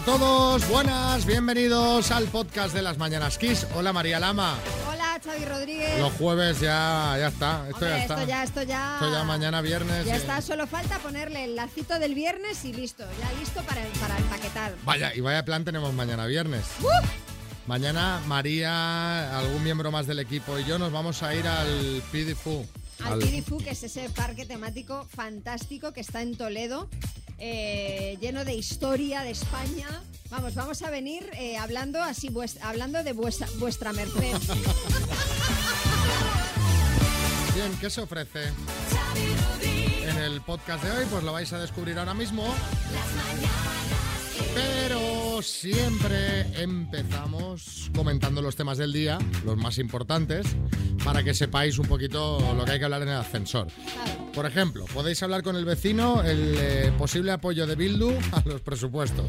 a todos, buenas, bienvenidos al podcast de las Mañanas Kiss. Hola María Lama. Hola Xavi Rodríguez. Los jueves ya, ya está, esto Hombre, ya está. Esto ya, esto ya. Esto ya mañana viernes. Ya eh. está, solo falta ponerle el lacito del viernes y listo. Ya listo para, para empaquetar. Vaya, y vaya plan tenemos mañana viernes. Mañana María, algún miembro más del equipo y yo nos vamos a ir al Pidifu. Al Pidifu, que es ese parque temático fantástico que está en Toledo, eh, lleno de historia de España. Vamos, vamos a venir eh, hablando así, hablando de vuestra, vuestra merced. Bien, ¿qué se ofrece? En el podcast de hoy, pues lo vais a descubrir ahora mismo. Pero siempre empezamos comentando los temas del día, los más importantes, para que sepáis un poquito lo que hay que hablar en el ascensor. Por ejemplo, podéis hablar con el vecino el eh, posible apoyo de Bildu a los presupuestos.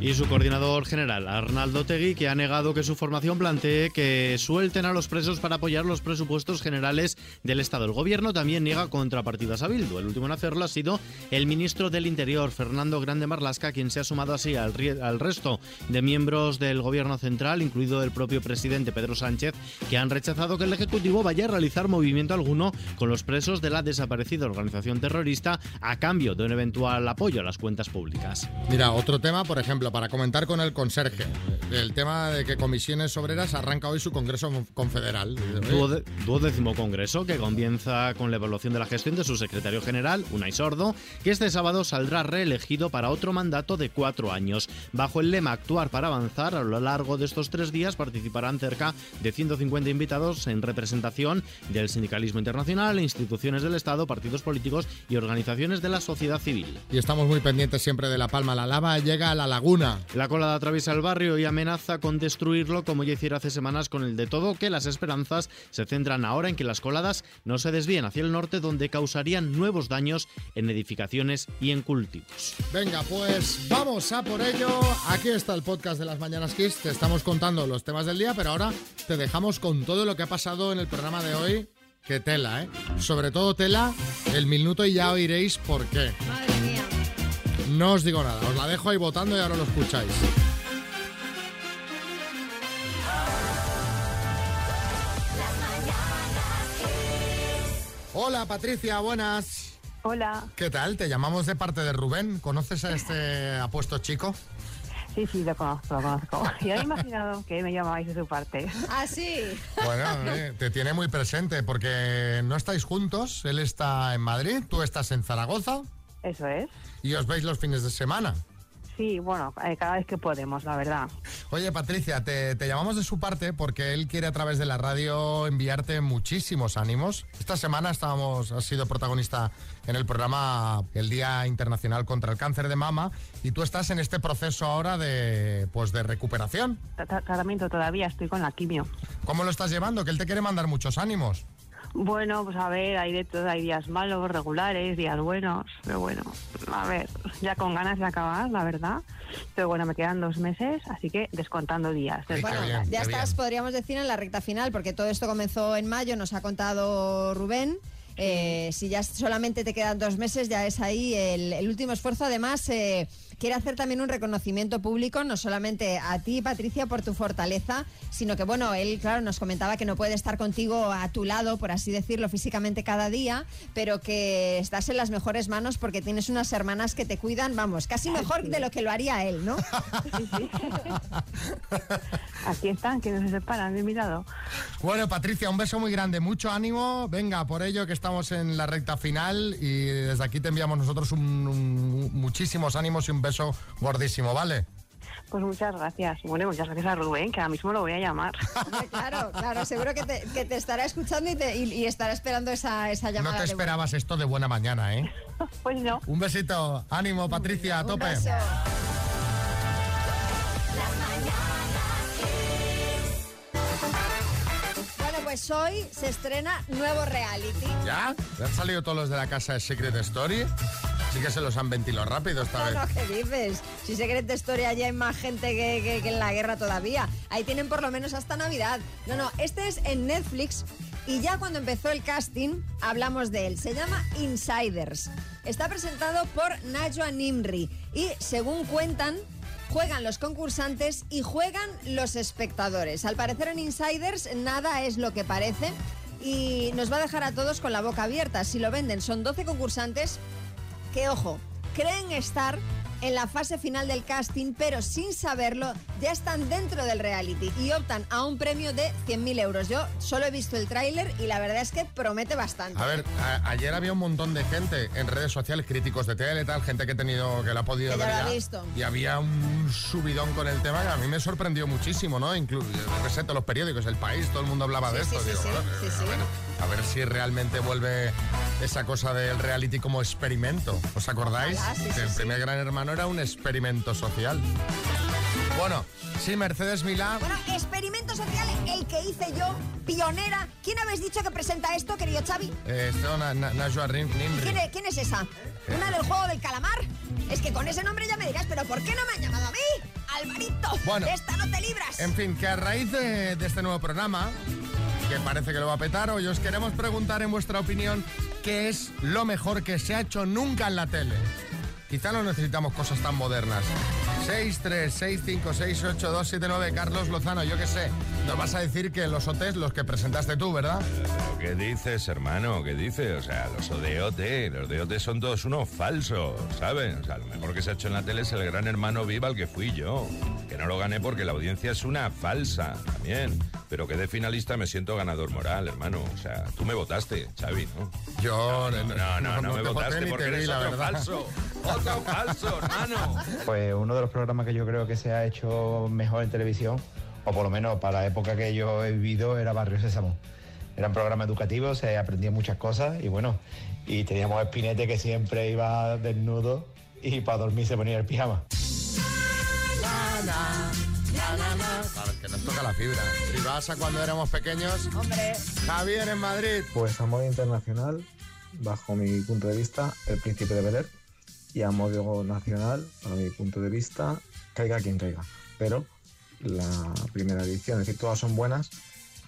Y su coordinador general, Arnaldo Tegui, que ha negado que su formación plantee que suelten a los presos para apoyar los presupuestos generales del Estado. El gobierno también niega contrapartidas a Bildu. El último en hacerlo ha sido el ministro del Interior, Fernando Grande Marlasca, quien se ha sumado así al, al resto de miembros del gobierno central, incluido el propio presidente Pedro Sánchez, que han rechazado que el Ejecutivo vaya a realizar movimiento alguno con los presos de la desaparecida organización terrorista a cambio de un eventual apoyo a las cuentas públicas. Mira, otro tema, por ejemplo, para comentar con el conserje, el tema de que Comisiones Obreras arranca hoy su Congreso Confederal. Duodécimo congreso que comienza con la evaluación de la gestión de su secretario general, Unai Sordo, que este sábado saldrá reelegido para otro mandato de cuatro años. Bajo el lema Actuar para avanzar, a lo largo de estos tres días participarán cerca de 150 invitados en representación del sindicalismo internacional, instituciones del Estado, partidos políticos y organizaciones de la sociedad civil. Y estamos muy pendientes siempre de La Palma. La lava llega a la laguna. La colada atraviesa el barrio y amenaza con destruirlo como ya hiciera hace semanas con el de todo, que las esperanzas se centran ahora en que las coladas no se desvíen hacia el norte donde causarían nuevos daños en edificaciones y en cultivos. Venga, pues vamos a por ello. Aquí está el podcast de las Mañanas Kiss. Te estamos contando los temas del día, pero ahora te dejamos con todo lo que ha pasado en el programa de hoy. Que tela, ¿eh? Sobre todo tela, el minuto y ya oiréis por qué. Madre mía. No os digo nada, os la dejo ahí votando y ahora lo escucháis. Hola Patricia, buenas. Hola, ¿Qué tal? Te llamamos de parte de Rubén. ¿Conoces a este apuesto chico? Sí, sí, lo conozco, lo conozco. Y había imaginado que me llamabais de su parte. Ah, sí. Bueno, eh, te tiene muy presente porque no estáis juntos. Él está en Madrid, tú estás en Zaragoza Eso es. y os veis los fines de semana. Sí, bueno, eh, cada vez que podemos, la verdad. Oye, Patricia, te, te llamamos de su parte porque él quiere a través de la radio enviarte muchísimos ánimos. Esta semana estábamos, has sido protagonista en el programa El Día Internacional contra el Cáncer de Mama y tú estás en este proceso ahora de, pues, de recuperación. Tra- tra- Tratamiento todavía, estoy con la quimio. ¿Cómo lo estás llevando? Que él te quiere mandar muchos ánimos. Bueno, pues a ver, hay de todo, hay días malos, regulares, días buenos, pero bueno, a ver, ya con ganas de acabar, la verdad. Pero bueno, me quedan dos meses, así que descontando días. Bueno, bien, ya estás, bien. podríamos decir, en la recta final, porque todo esto comenzó en mayo, nos ha contado Rubén. Eh, si ya solamente te quedan dos meses, ya es ahí el, el último esfuerzo. Además, eh, quiere hacer también un reconocimiento público, no solamente a ti, Patricia, por tu fortaleza, sino que, bueno, él, claro, nos comentaba que no puede estar contigo a tu lado, por así decirlo, físicamente cada día, pero que estás en las mejores manos porque tienes unas hermanas que te cuidan, vamos, casi mejor de lo que lo haría él, ¿no? Sí, sí. Aquí están, que no se separan de mi lado. Bueno, Patricia, un beso muy grande, mucho ánimo. Venga, por ello que estamos en la recta final y desde aquí te enviamos nosotros un- un- muchísimos ánimos y un beso gordísimo, ¿vale? Pues muchas gracias. Bueno, muchas gracias a Rubén, que ahora mismo lo voy a llamar. Claro, claro, seguro que te, que te estará escuchando y, te- y- y estará esperando esa, esa No llamada. te de esperabas esto de buena mañana, ¿eh? Pues no. Un besito, ánimo, Patricia, a Un tope. beso. Bueno, pues hoy se estrena nuevo reality. ¿Ya? ¿Ya han salido todos los de la casa de Secret Story? Sí que se los han ventilado rápido esta vez. No, ¿qué dices? Si Secret Story allá hay más gente que, que- que en la guerra todavía. Ahí tienen por lo menos hasta Navidad. No, no, este es en Netflix y ya cuando empezó el casting hablamos de él. Se llama Insiders. Está presentado por Najwa Nimri y según cuentan juegan los concursantes y juegan los espectadores. Al parecer en Insiders nada es lo que parece y nos va a dejar a todos con la boca abierta. Si lo venden, son 12 concursantes que, ojo, creen estar en la fase final del casting, pero sin saberlo, ya están dentro del reality y optan a un premio de 100.000 euros. Yo solo he visto el tráiler y la verdad es que promete bastante. A ver, a- ayer había un montón de gente en redes sociales, críticos de tele, tal, gente que ha tenido, que la ha podido Que ya ver lo ha ya. visto. Y había un subidón con el tema que a mí me sorprendió muchísimo, ¿no? Incluso, todos los periódicos, El País, todo el mundo hablaba de Sí, esto. sí, Digo, sí, bueno, a ver si realmente vuelve esa cosa del reality como experimento. ¿Os acordáis? Ojalá, sí, que el primer Gran Hermano era un experimento social. Bueno, sí, Mercedes Milá. Bueno, experimento social, el que hice yo, pionera. ¿Quién habéis dicho que presenta esto, querido Xavi? Eh, esto, Na- Na- Najwa Rim- Nimri. ¿Quién es, quién es esa? ¿Una del juego del calamar? Es que con ese nombre ya me dirás, pero ¿por qué no me han llamado a mí? Alvarito, Bueno. de esta no te libras. En fin, que a raíz de, de este nuevo programa, que parece que lo va a petar, hoy os queremos preguntar en vuestra opinión qué es lo mejor que se ha hecho nunca en la tele. Quizá no necesitamos cosas tan modernas. 636568279 Carlos Lozano, yo qué sé. Nos vas a decir que los OTs los que presentaste tú, ¿verdad? Pero, ¿Qué dices, hermano? ¿Qué dices? O sea, los de OT, los de OT son todos unos falsos, ¿sabes? O sea, lo mejor que se ha hecho en la tele es el gran hermano viva al que fui yo. Que no lo gané porque la audiencia es una falsa, también. Pero que de finalista me siento ganador moral, hermano. O sea, tú me votaste, Xavi, ¿no? Yo No, no, no, no, me te voté votaste porque te vi, eres la otro verdad. falso. Otro falso, hermano. Pues uno de los programas que yo creo que se ha hecho mejor en televisión, o por lo menos para la época que yo he vivido, era Barrio Sésamo. Era un programa educativo, se aprendía muchas cosas y bueno, y teníamos a Espinete que siempre iba desnudo y para dormir se ponía el pijama. Claro, que nos toca la fibra. Si vas a cuando éramos pequeños, Hombre, Javier en Madrid. Pues a modo internacional, bajo mi punto de vista, El Príncipe de Bel y a modo nacional, a mi punto de vista, caiga quien caiga. Pero la primera edición, es decir, todas son buenas,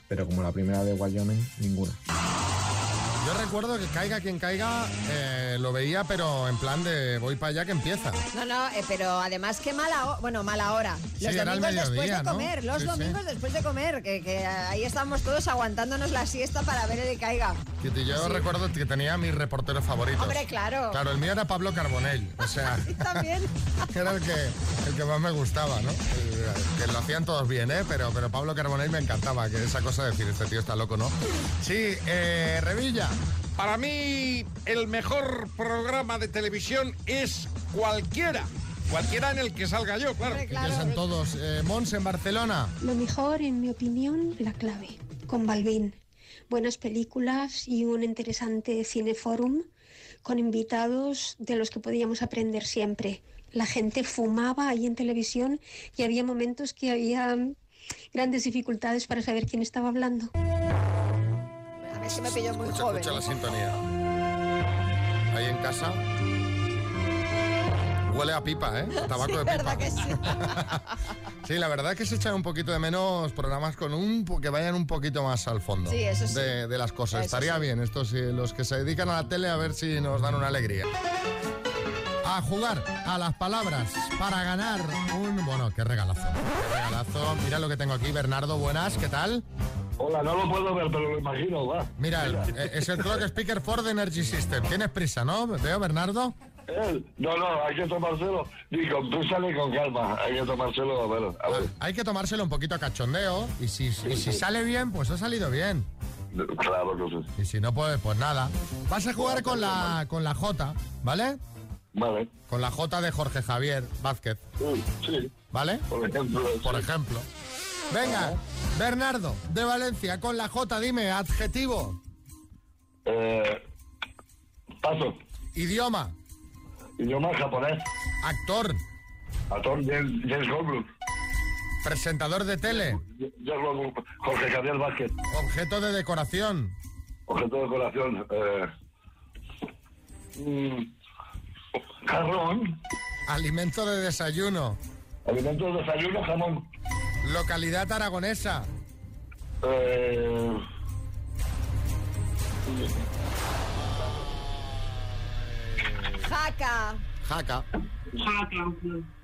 pero como la primera de Wyoming, ninguna. Yo recuerdo que caiga quien caiga, eh, lo veía, pero en plan de voy para allá que empieza. no, no, eh, pero además qué mala hora, bueno, mala hora. Sí, Los al domingos después de ¿no? comer, los Sí, sí. domingos después de comer, que, que ahí estamos todos aguantándonos la siesta para ver el que caiga. Que Yo Sí. recuerdo que tenía mis reporteros favoritos. Hombre, claro. Claro, el mío era Pablo Carbonell. O sea, también. era el que, el que más me gustaba, ¿no? Que lo hacían todos bien, ¿eh? Pero, pero Pablo Carbonell me encantaba, que esa cosa de decir, este tío está loco, ¿no? Sí, eh, Revilla. Para mí, el mejor programa de televisión es cualquiera. Cualquiera en el que salga yo, claro. Que claro. piensan todos. Eh, Mons en Barcelona. Lo mejor, en mi opinión, la clave, con Balvin. Buenas películas y un interesante cineforum con invitados de los que podíamos aprender siempre. La gente fumaba ahí en televisión y había momentos que había grandes dificultades para saber quién estaba hablando. Ver si me pilló muy Escucha, joven. escucha la sintonía. Ahí en casa. Huele a pipa, ¿eh? A tabaco de pipa. ¿Verdad que sí? Sí, la verdad es que se echan un poquito de menos programas con un que vayan un poquito más al fondo Sí, eso sí. de, de las cosas. Eso Estaría sí. bien estos sí, los que se dedican a la tele a ver si nos dan una alegría. A jugar a las palabras para ganar un bueno, qué regalazo. Qué regalazo. Mira lo que tengo aquí, Bernardo, buenas, ¿qué tal? Hola, no lo puedo ver, pero lo imagino, va. Mira, eh, es el Clock Speaker Ford Energy System. Tienes prisa, ¿no? Veo, Bernardo. Eh, No, no, hay que tomárselo ni con prisa ni con calma. Hay que tomárselo, a ver, a ver. Hay que tomárselo un poquito a cachondeo y si, y si sale bien, pues ha salido bien. Claro que sí. Y si no, pues, pues nada. Vas a jugar con la, con la J, ¿vale? Vale. Con la J de Jorge Javier Vázquez, Sí, sí, ¿vale? por ejemplo. Por ejemplo. Venga, Bernardo, de Valencia, con la J, dime, adjetivo, Eh, paso. idioma, Idioma japonés. actor, Actor James, James Goldblum. presentador de tele. Jorge Javier Vázquez. objeto de decoración, Objeto de decoración. Eh, mm, jarrón. alimento de desayuno, Alimentos de desayuno, jamón. Localidad aragonesa, Eh, Jaca. jaca,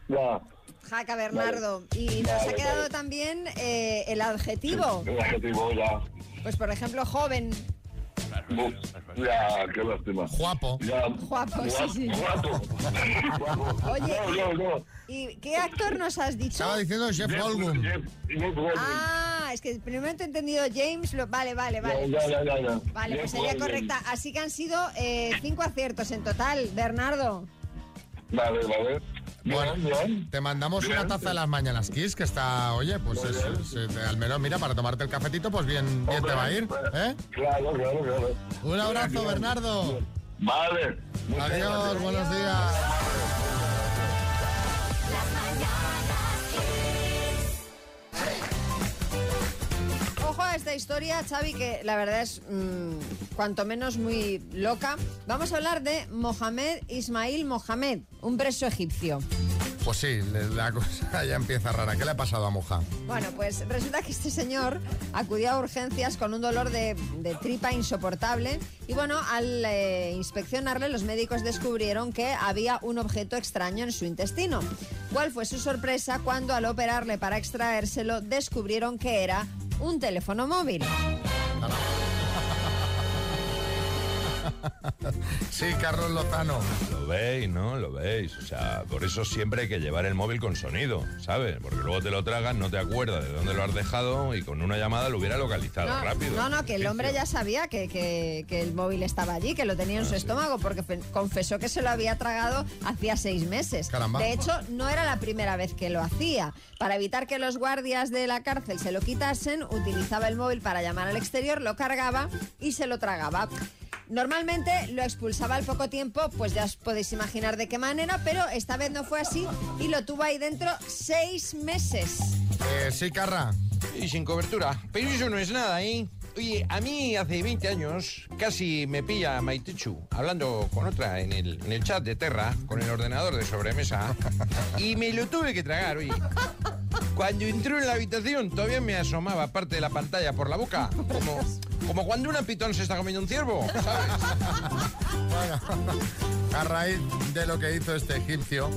ya. Jaca Bernardo. Y nos Vale, ha quedado vale. también eh, el adjetivo. El adjetivo ya. Pues por ejemplo, joven. Ya, qué lástima. Guapo. Ya. Guapo, sí, sí. Guapo. Oye, No, no, no. ¿Y qué actor nos has dicho? Estaba diciendo Jeff Goldblum. Jeff- Jeff Goldblum. Ah, es que primero te he entendido James. lo- Vale, vale, vale. Ya, ya, ya, ya. Vale, Jeff pues sería Goldblum. correcta. Así que han sido eh, cinco aciertos en total, Bernardo. Vale, vale. Bueno, Bien, te mandamos Bien. una taza de las mañanas Kiss que está, oye, pues es- es- al menos mira, para tomarte el cafetito, pues bien, bien te va a ir. ¿eh? Claro, claro, claro. Un abrazo. Bernardo. Vale. Adiós, gracias. buenos días. Esta historia, Xavi, que la verdad es mm, cuanto menos muy loca. Vamos a hablar de Mohamed Ismail Mohamed, un preso egipcio. Pues sí, la cosa ya empieza rara. ¿Qué le ha pasado a Moja? Bueno, pues resulta que este señor acudió a urgencias con un dolor de, de tripa insoportable y bueno, al eh, inspeccionarle los médicos descubrieron que había un objeto extraño en su intestino. ¿Cuál fue su sorpresa cuando al operarle para extraérselo descubrieron que era un teléfono móvil? Sí, Carlos Lozano. Lo veis, ¿no? Lo veis. O sea, por eso siempre hay que llevar el móvil con sonido, ¿sabes? Porque luego te lo tragas, no te acuerdas de dónde lo has dejado y con una llamada lo hubiera localizado No, rápido. no, no, que el hombre ya sabía que, que- que el móvil estaba allí, que lo tenía en Ah, su estómago, porque fe- confesó que se lo había tragado hacía seis meses. Caramba. De hecho, no era la primera vez que lo hacía. Para evitar que los guardias de la cárcel se lo quitasen, utilizaba el móvil para llamar al exterior, lo cargaba y se lo tragaba. Normalmente lo expulsaba al poco tiempo, pues ya os podéis imaginar de qué manera, pero esta vez no fue así y lo tuvo ahí dentro seis meses. Eh, sí, Carra. Y sin cobertura. Pero eso no es nada, ¿eh? Oye, a mí hace 20 años casi me pilla Maitechu hablando con otra en el, en el chat de Terra, con el ordenador de sobremesa, y me lo tuve que tragar, oye. Cuando entró en la habitación todavía me asomaba parte de la pantalla por la boca, como, como cuando una pitón se está comiendo un ciervo, ¿sabes? Bueno, a raíz de lo que hizo este egipcio,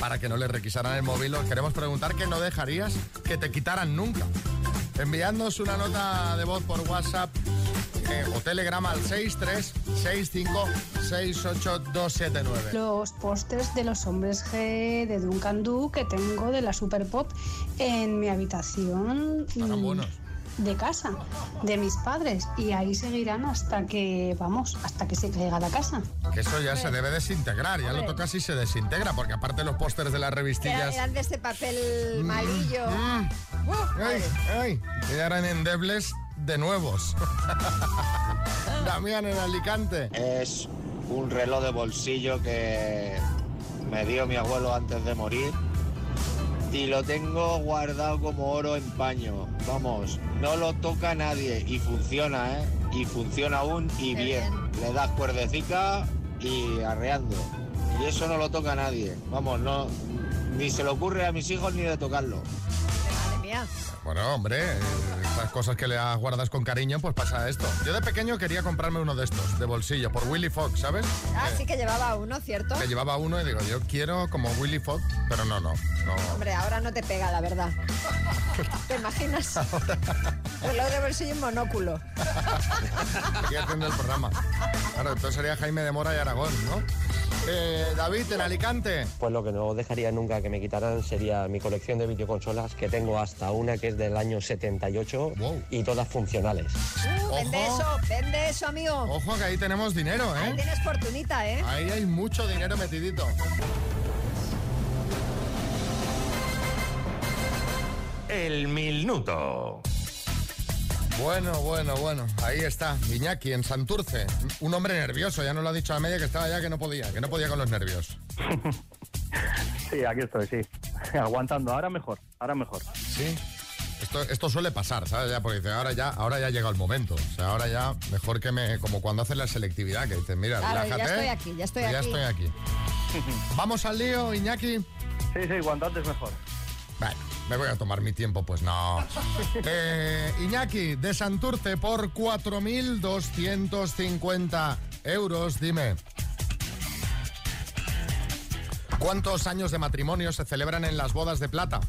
para que no le requisaran el móvil, os queremos preguntar qué no dejarías que te quitaran nunca. Enviándonos una nota de voz por WhatsApp eh, o Telegram al 636568279. Los pósters de los hombres G de Duncan Du que tengo de la Super Pop en mi habitación mm, buenos. de casa, de mis padres. Y ahí seguirán hasta que, vamos, hasta que se caiga la casa. Que eso ya se debe desintegrar, ya lo tocas y se desintegra, porque aparte los pósters de las revistillas... eran de este papel malillo. Mm. Uh, Ay, ay, que ya eran endebles de nuevos. Damián en Alicante. Es un reloj de bolsillo que me dio mi abuelo antes de morir y lo tengo guardado como oro en paño. Vamos, no lo toca nadie y funciona, ¿eh? Y funciona aún y bien. Le das cuerdecica y arreando. Y eso no lo toca nadie. Vamos, no ni se le ocurre a mis hijos ni de tocarlo. madre mía. Bueno, hombre, estas cosas que le guardas con cariño, pues pasa esto. Yo de pequeño quería comprarme uno de estos, de bolsillo, por Willy Fox, ¿sabes? Ah, Eh, sí que llevaba uno, ¿cierto? Que llevaba uno y digo, yo quiero como Willy Fox, pero no, no, no. Hombre, ahora no te pega, la verdad. ¿Te imaginas? Reloj de bolsillo monóculo. Estoy haciendo el programa. Claro, entonces sería Jaime de Mora y Aragón, ¿no? Eh, David, en Alicante. Pues lo que no dejaría nunca que me quitaran sería mi colección de videoconsolas, que tengo hasta una que es del año 78 Wow. y todas funcionales. Uh, vende eso, vende eso, amigo. Ojo que ahí tenemos dinero, Ahí ¿eh? tienes fortunita, ¿eh? Ahí hay mucho dinero metidito. El minuto. Bueno, bueno, bueno. Ahí está, Iñaki, en Santurce. Un hombre nervioso, ya nos lo ha dicho a la media que estaba ya que no podía, que no podía con los nervios. Sí, aquí estoy, sí. Aguantando. Ahora mejor, ahora mejor. Sí. Esto, esto suele pasar, ¿sabes? Ya, porque dice, ahora ya, ahora ya llega el momento. O sea, ahora ya mejor que me. Como cuando hacen la selectividad, que dicen, mira, Claro, ya relájate. estoy aquí, ya estoy ya aquí. estoy aquí. Vamos al lío, Iñaki. Sí, sí, cuanto antes mejor. Bueno, me voy a tomar mi tiempo, pues no. Eh, Iñaki, de Santurce, por 4.250 euros, dime. ¿Cuántos años de matrimonio se celebran en las bodas de plata?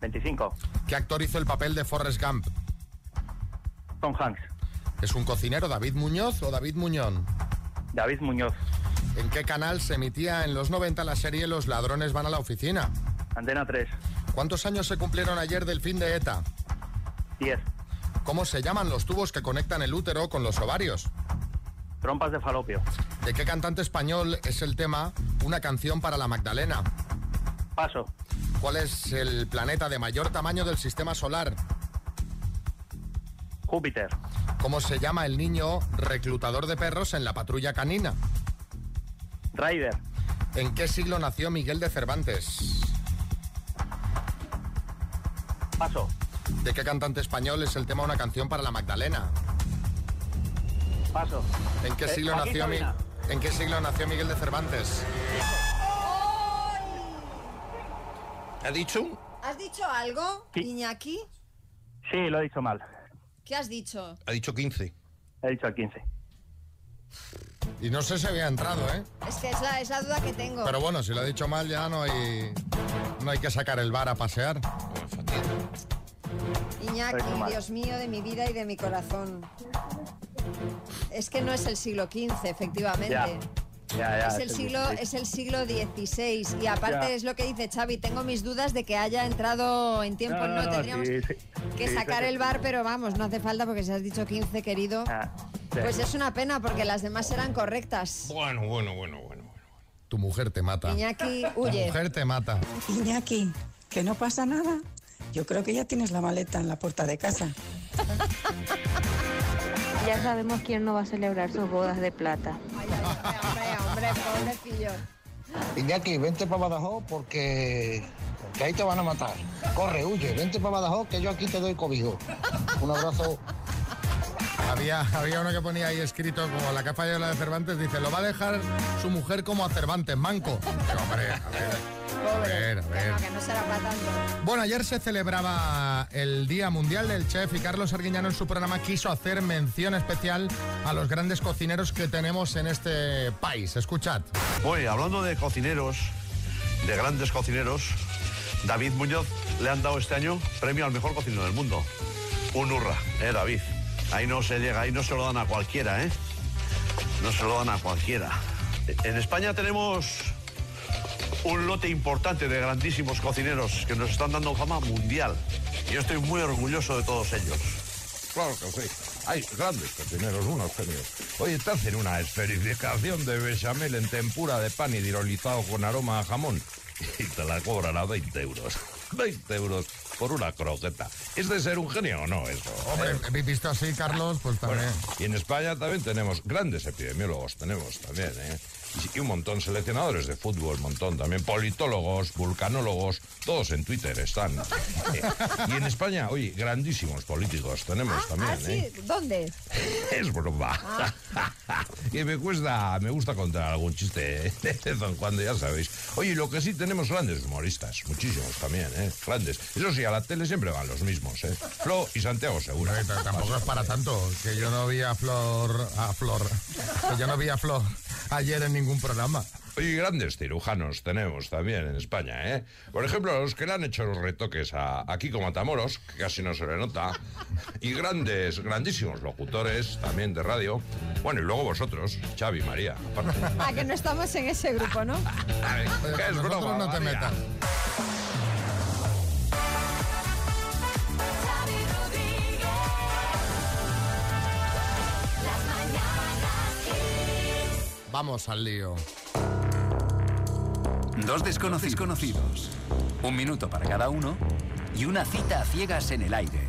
25. ¿Qué actor hizo el papel de Forrest Gump? Tom Hanks. ¿Es un cocinero David Muñoz o David Muñón? David Muñoz. ¿En qué canal se emitía en los 90 la serie Los ladrones van a la oficina? Antena 3. ¿Cuántos años se cumplieron ayer del fin de ETA? 10. ¿Cómo se llaman los tubos que conectan el útero con los ovarios? Trompas de falopio. ¿De qué cantante español es el tema Una canción para la Magdalena? Paso. ¿Cuál es el planeta de mayor tamaño del sistema solar? Júpiter. ¿Cómo se llama el niño reclutador de perros en la patrulla canina? Ryder. ¿En qué siglo nació Miguel de Cervantes? Paso. ¿De qué cantante español es el tema Una canción para la Magdalena? Paso. ¿En qué Eh, siglo nació Mi-. ¿En qué siglo nació Miguel de Cervantes? ¿Ha dicho? ¿Has dicho algo, Iñaki? Sí, lo he dicho mal. ¿Qué has dicho? Ha dicho 15. He dicho el 15. Y no sé si había entrado, ¿eh? Es que es la, es la duda que tengo. Pero bueno, si lo ha dicho mal ya no hay no hay que sacar el bar a pasear. Iñaki. Dios mío, de mi vida y de mi corazón. Es que no es el siglo XV, efectivamente. Ya. Ya, ya, es el siglo, es el siglo XVI y aparte Ya. es lo que dice Xavi, tengo mis dudas de que haya entrado en tiempo, no, tendríamos sí, sí. que Sí, sacar sí, el bar, pero vamos, no hace falta porque si has dicho 15, querido, sí. pues es una pena porque las demás eran correctas. Bueno, bueno, bueno, bueno. Tu mujer te mata. Iñaki, Tu huye. mujer te mata. Iñaki, que no pasa nada. Yo creo que ya tienes la maleta en la puerta de casa. Ya sabemos quién no va a celebrar sus bodas de plata. Hombre, pobrecillo. Iñaki, vente para Badajoz porque, porque ahí te van a matar. Corre, huye, vente para Badajoz que yo aquí te doy cobijo. Un abrazo. Había, había uno que ponía ahí escrito como la que ha fallado la de Cervantes, dice, lo va a dejar su mujer como a Cervantes, manco. Pero, hombre, a ver. A ver, a ver. Que no será para tanto. Bueno, ayer se celebraba el Día Mundial del Chef y Carlos Arguiñano en su programa quiso hacer mención especial a los grandes cocineros que tenemos en este país. Escuchad. Oye, hablando de cocineros, de grandes cocineros, David Muñoz le han dado este año premio al mejor cocinero del mundo. Un hurra, ¿eh, David? Ahí no se llega, ahí no se lo dan a cualquiera, ¿eh? No se lo dan a cualquiera. En España tenemos un lote importante de grandísimos cocineros que nos están dando fama mundial. Y yo estoy muy orgulloso de todos ellos. Claro que sí. Hay grandes cocineros, unos genios. Oye, te hacen una esferificación de bechamel en tempura de pan hidrolizado con aroma a jamón y te la cobran a 20 euros. 20 euros por una croqueta. ¿Es de ser un genio o no eso? Hombre, ¿Eh? visto así, Carlos, pues también. y en España también tenemos grandes epidemiólogos, tenemos también, ¿eh? Y un montón, seleccionadores de fútbol, montón también, politólogos, vulcanólogos, todos en Twitter están. Eh, y en España, oye, grandísimos políticos tenemos también, Ah, sí, ¿eh? ¿dónde? Es broma. y me cuesta, me gusta contar algún chiste de vez en cuando, ya sabéis. Oye, lo que sí tenemos grandes humoristas, muchísimos también, ¿eh? Grandes. Eso sí, a la tele siempre van los mismos, ¿eh? Flo y Santiago Segura. T- tampoco es para tanto, que yo no vi a Flor, a Flor, que yo no vi a Flor ayer en ningún programa. Oye, grandes cirujanos tenemos también en España, ¿eh? Por ejemplo, los que le han hecho los retoques a, a Kiko Matamoros, que casi no se le nota, y grandes, grandísimos locutores también de radio. Bueno, y luego vosotros, Xavi y María. aparte. Ah, que no estamos en ese grupo, ¿no? Que es nosotros broma, no te María. metas. Vamos al lío. Dos desconocidos conocidos. Un minuto para cada uno y una cita a ciegas en el aire.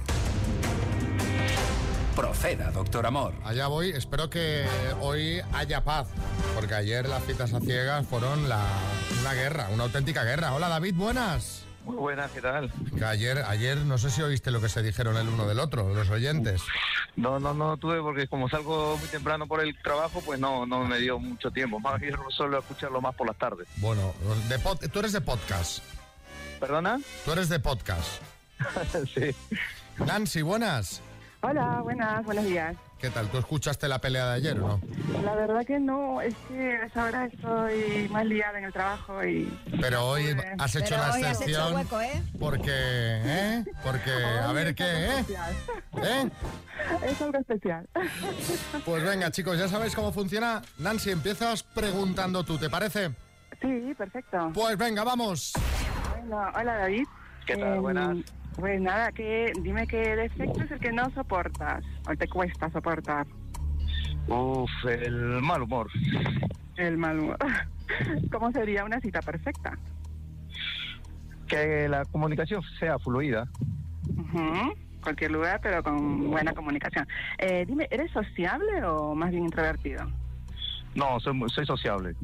Proceda, doctor Amor. Allá voy, espero que hoy haya paz, porque ayer las citas a ciegas fueron la- una guerra, una auténtica guerra. Hola David, buenas. Muy buenas, ¿qué tal? Que ayer, ayer no sé si oíste lo que se dijeron el uno del otro, los oyentes. No, no, no tuve porque como salgo muy temprano por el trabajo, pues no, no me dio mucho tiempo. Más bien solo escucharlo más por las tardes. Bueno, de pod- tú eres de podcast. ¿Perdona? Tú eres de podcast. sí. Nancy, buenas. Hola, buenas, buenos días. ¿Qué tal? ¿Tú escuchaste la pelea de ayer o no? La verdad que no, es que a esa hora estoy más liada en el trajo y... Pero hoy has hecho hoy has hecho excepción hueco, ¿eh? porque, ¿eh? Porque, a ver qué, ¿eh? ¿Eh? Es algo especial. Pues venga, chicos, ya sabéis cómo funciona. Nancy, empiezas preguntando tú, ¿te parece? Sí, perfecto. Pues venga, vamos. Bueno, hola David. ¿Qué tal? Eh, Buenas. Pues nada, que, dime qué defecto es el que no soportas o te cuesta soportar. Uf, el mal humor. El mal humor. ¿Cómo sería una cita perfecta? Que la comunicación sea fluida. Ujú, Cualquier lugar, pero con buena comunicación. Eh, dime, ¿eres sociable o más bien introvertido? No, soy, soy sociable.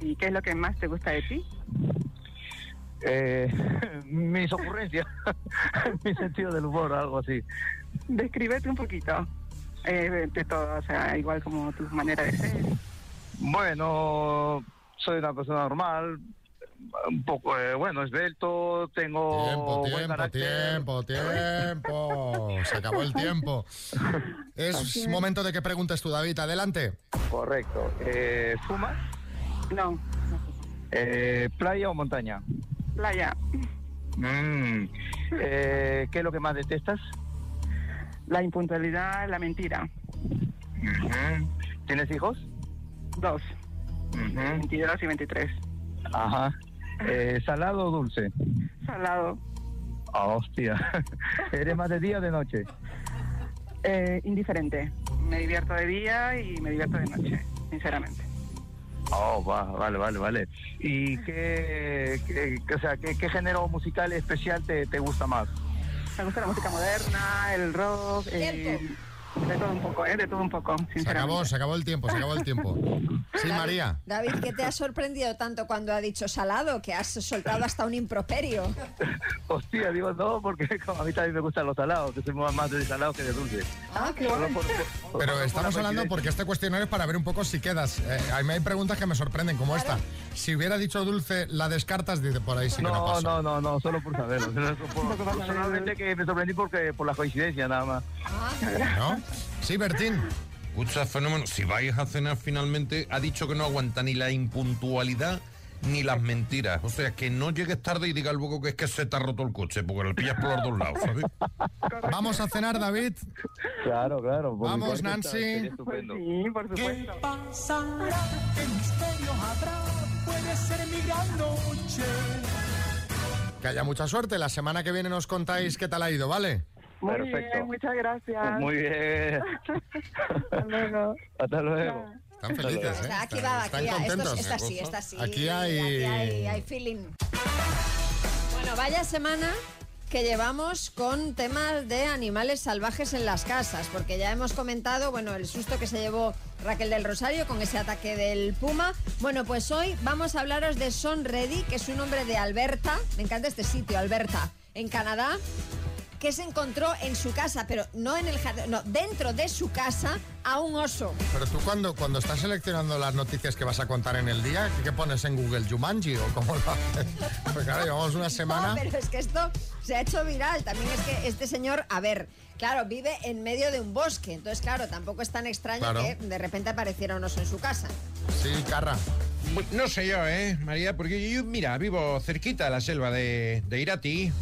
¿Y qué es lo que más te gusta de ti? Eh, mis ocurrencias, mi sentido del humor, algo así. Descríbete un poquito eh, de todo, o sea, igual como tu manera de ser. Bueno, soy una persona normal, un poco, eh, bueno, esbelto, tengo Tiempo, buen tiempo, carácter. tiempo, tiempo. Se acabó el tiempo. Es momento de que preguntes tú, David. Adelante. Correcto. Eh, ¿Fumas? No. Eh, ¿Playa o montaña? Playa. Mm. Eh, ¿Qué es lo que más detestas? La impuntualidad, la mentira. ¿Tienes hijos? Dos. Ujú. 22 y 23. Ajá. Eh, ¿Salado o dulce? Salado. Ah, hostia. ¿Eres más de día o de noche? Eh, indiferente. Me divierto de día y me divierto de noche, sinceramente. Oh, va, vale, vale, vale. ¿Y qué, qué- qué- o sea, qué, qué género musical especial te, te gusta más? Me gusta la música moderna, el rock, eh, de todo un poco, ¿eh? De todo un poco, Se acabó, se acabó el tiempo, se acabó el tiempo. Sí, María. David, ¿qué te ha sorprendido tanto cuando ha dicho salado que has soltado hasta un improperio? Hostia, digo no, porque como a mí también me gustan los salados, que soy más de salado que de dulce. Ah, qué Solo por- por- Pero por estamos hablando porque este cuestionario es para ver un poco si quedas. Eh, a mí hay preguntas que me sorprenden, como esta. Si hubiera dicho dulce, la descartas, dice por ahí sí que no, No, no, no, no, solo por saberlo. Solo por- Personalmente que me sorprendí porque por la coincidencia nada más. ¿No? Sí, Bertín. Escucha, fenómeno. Si vais a cenar finalmente, ha dicho que no aguanta ni la impuntualidad ni las mentiras. O sea, que no llegues tarde y diga luego que es que se te ha roto el coche, porque lo pillas por los dos lados, ¿sabes? Vamos a cenar, David. Claro, claro. por Vamos, Nancy. sería estupendo. Sí, por supuesto. pasará? ¿Qué misterio habrá? Puede ser mi gran noche. Que haya mucha suerte. La semana que viene nos contáis qué tal ha ido, ¿vale? Muy Perfecto. bien, muchas gracias. Muy bien. Hasta luego. Hasta luego. Están felices, ¿eh? Aquí va, Están aquí va. Esto, contentos. esta sí, esta sí. Aquí hay- Aquí hay, hay feeling. Bueno, vaya semana que llevamos con temas de animales salvajes en las casas, porque ya hemos comentado, bueno, el susto que se llevó Raquel del Rosario con ese ataque del puma. Bueno, pues hoy vamos a hablaros de Son Ready, que es un hombre de Alberta, me encanta este sitio, Alberta, en Canadá, que se encontró en su casa, pero no en el jardín, no, dentro de su casa, a un oso. Pero tú cuando, cuando estás seleccionando las noticias que vas a contar en el día, ¿qué, qué pones en Google? ¿Jumanji o cómo lo haces? Pues claro, llevamos una semana... No, pero es que esto se ha hecho viral. También es que este señor, a ver, claro, vive en medio de un bosque. Entonces, claro, tampoco es tan extraño Claro. que de repente apareciera un oso en su casa. Sí, Carra. No sé yo, ¿eh, María? Porque yo, mira, vivo cerquita de la selva de, de Irati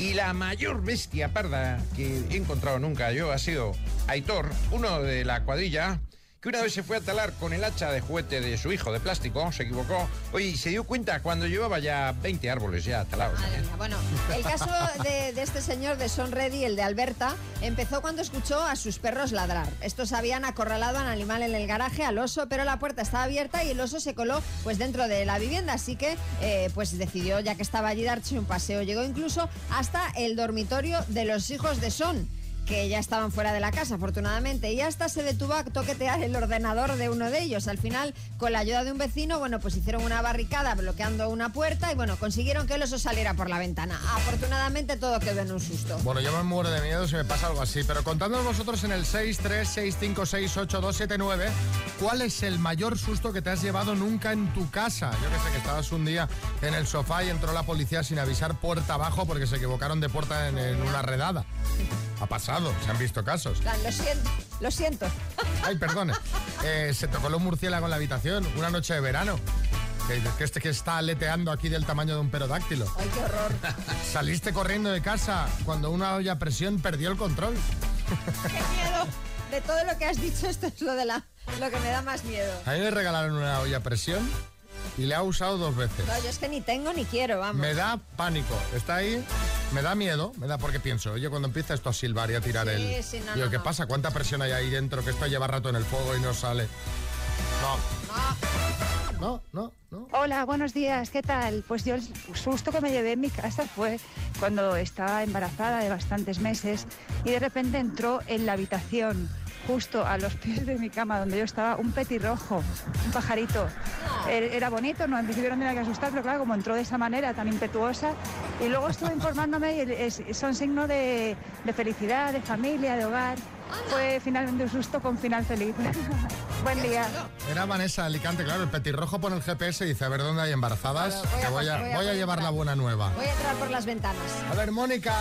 y la mayor bestia parda que he encontrado nunca yo ha sido Aitor, uno de la cuadrilla, que una vez se fue a talar con el hacha de juguete de su hijo de plástico, se equivocó, oye, y se dio cuenta cuando llevaba ya 20 árboles ya talados. Bueno, el caso de, este señor de Son Ready, el de Alberta, empezó cuando escuchó a sus perros ladrar. Estos habían acorralado al animal en el garaje, al oso, pero la puerta estaba abierta y el oso se coló pues dentro de la vivienda. Así que eh, pues decidió, ya que estaba allí, darse un paseo. Llegó incluso hasta el dormitorio de los hijos de Son que ya estaban fuera de la casa, afortunadamente, y hasta se detuvo a toquetear el ordenador de uno de ellos. Al final, con la ayuda de un vecino, bueno, pues hicieron una barricada bloqueando una puerta y bueno, consiguieron que el oso saliera por la ventana. Afortunadamente todo quedó en un susto. Bueno, yo me muero de miedo si me pasa algo así, pero contadnos vosotros en el 636568279 cuál es el mayor susto que te has llevado nunca en tu casa. Yo que sé que estabas un día en el sofá y entró la policía sin avisar puerta abajo porque se equivocaron de puerta en, en una redada. ha pasado, se han visto casos. Lo siento, lo siento. Ay, perdone. Eh, se tocó los murciélagos en la habitación una noche de verano. Que, que este que está aleteando aquí del tamaño de un perodáctilo. Ay, qué horror. Saliste corriendo de casa cuando una olla a presión perdió el control. Qué miedo. De todo lo que has dicho, esto es lo de la lo que me da más miedo. A mí me regalaron una olla a presión y la he usado dos veces. No, yo es que ni tengo ni quiero, vamos. Me da pánico. Está ahí, me da miedo, me da porque pienso, oye, cuando empieza esto a silbar y a tirar Sí, el... sí, no, Digo, no, ¿qué no. pasa? ¿Cuánta presión hay ahí dentro? Que esto lleva rato en el fuego y no sale. No. No, no, Hola, buenos días, ¿qué tal? Pues yo el susto que me llevé en mi casa fue cuando estaba embarazada de bastantes meses y de repente entró en la habitación, justo a los pies de mi cama donde yo estaba, un petirrojo, un pajarito. Er- Era bonito, no, en principio no tenía que asustar, pero claro, como entró de esa manera tan impetuosa. Y luego estuve informándome y son signo de, de felicidad, de familia, de hogar. Fue finalmente un susto con final feliz. Buen día. Era Vanessa Alicante, claro, el petirrojo pone el GPS y dice, a ver dónde hay embarazadas, Claro, voy a que voy a, voy a voy a llevar la buena nueva. Voy a entrar por las ventanas. A ver, Mónica.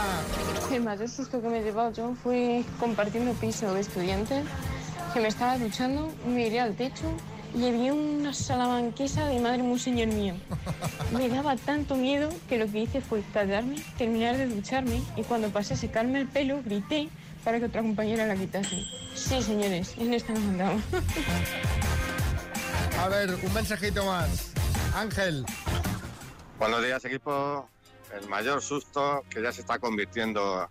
El mayor susto que me he llevado yo fue compartiendo piso de estudiante, que me estaba duchando, miré al techo y había una salamanquesa de madre muy señor mío. Me daba tanto miedo que lo que hice fue callarme, terminar de ducharme y cuando pasé a secarme el pelo grité para que otra compañera la quitase. Sí, señores, en esta nos andamos. A ver, un mensajito más. Ángel. Buenos días, equipo. El mayor susto que ya se está convirtiendo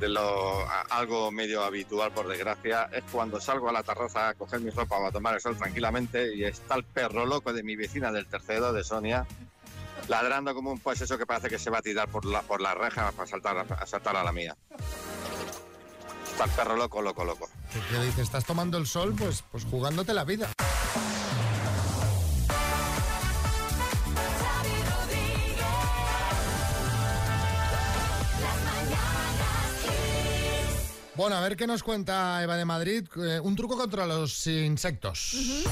de lo a- algo medio habitual, por desgracia, es cuando salgo a la terraza a coger mi ropa para tomar el sol tranquilamente y está el perro loco de mi vecina del tercero, de Sonia, ladrando como un pues eso que parece que se va a tirar por la, por la reja para saltar, a saltar a la mía. Está perro loco, loco, loco. Que, que dice, estás tomando el sol, pues, pues jugándote la vida. Bueno, a ver qué nos cuenta Eva de Madrid. Eh, un truco contra los insectos.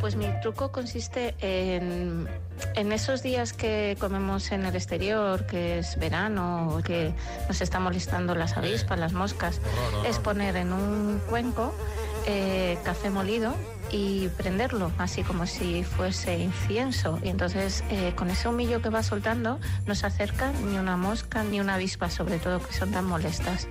Pues mi truco consiste en, en esos días que comemos en el exterior, que es verano, que nos está molestando las avispas, las moscas, es poner en un cuenco eh, café molido y prenderlo, así como si fuese incienso. Y entonces eh, con ese humillo que va soltando no se acerca ni una mosca ni una avispa, sobre todo que son tan molestas.